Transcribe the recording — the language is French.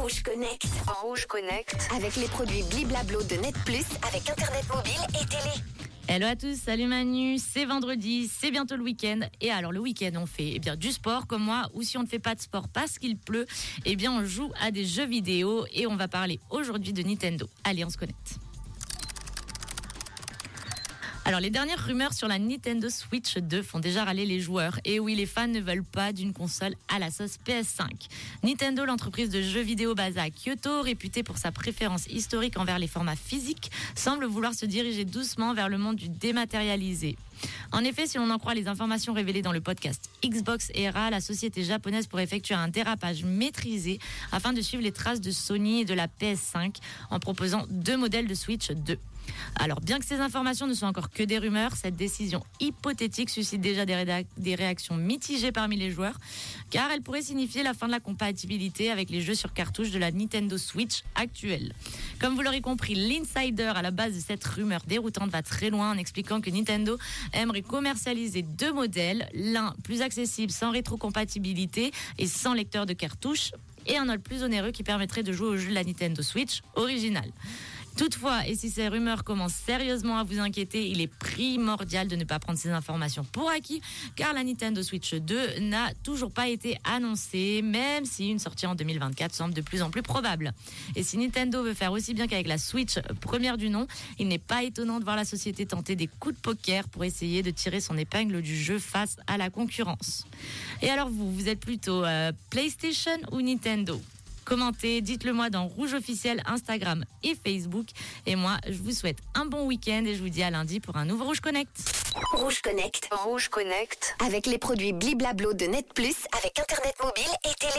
Rouge Connect. En Rouge Connect. Avec les produits Bliblablo de Net Plus avec Internet mobile et télé. Hello à tous, salut Manu, c'est vendredi, c'est bientôt le week-end. Et alors le week-end on fait eh bien du sport comme moi, ou si on ne fait pas de sport parce qu'il pleut, eh bien on joue à des jeux vidéo et on va parler aujourd'hui de Nintendo. Allez, on se connecte. Alors les dernières rumeurs sur la Nintendo Switch 2 font déjà râler les joueurs. Et oui, les fans ne veulent pas d'une console à la sauce PS5. Nintendo, l'entreprise de jeux vidéo basée à Kyoto, réputée pour sa préférence historique envers les formats physiques, semble vouloir se diriger doucement vers le monde du dématérialisé. En effet, si l'on en croit les informations révélées dans le podcast Xbox Era, la société japonaise pourrait effectuer un dérapage maîtrisé afin de suivre les traces de Sony et de la PS5 en proposant deux modèles de Switch 2. Alors, bien que ces informations ne soient encore que des rumeurs, cette décision hypothétique suscite déjà des, réactions mitigées parmi les joueurs, car elle pourrait signifier la fin de la compatibilité avec les jeux sur cartouche de la Nintendo Switch actuelle. Comme vous l'aurez compris, l'insider à la base de cette rumeur déroutante va très loin en expliquant que Nintendo aimerait commercialiser deux modèles, l'un plus accessible sans rétrocompatibilité et sans lecteur de cartouche, et un autre plus onéreux qui permettrait de jouer au jeu de la Nintendo Switch original. Toutefois, et si ces rumeurs commencent sérieusement à vous inquiéter, il est primordial de ne pas prendre ces informations pour acquis, car la Nintendo Switch 2 n'a toujours pas été annoncée, même si une sortie en 2024 semble de plus en plus probable. Et si Nintendo veut faire aussi bien qu'avec la Switch première du nom, il n'est pas étonnant de voir la société tenter des coups de poker pour essayer de tirer son épingle du jeu face à la concurrence. Et alors vous, vous êtes plutôt euh, PlayStation ou Nintendo? Commentez, dites-le moi dans Rouge officiel Instagram et Facebook. Et moi, je vous souhaite un bon week-end et je vous dis à lundi pour un nouveau Rouge Connect. Rouge Connect. Rouge Connect. Avec les produits Bliblablo de Net Plus avec Internet mobile et télé.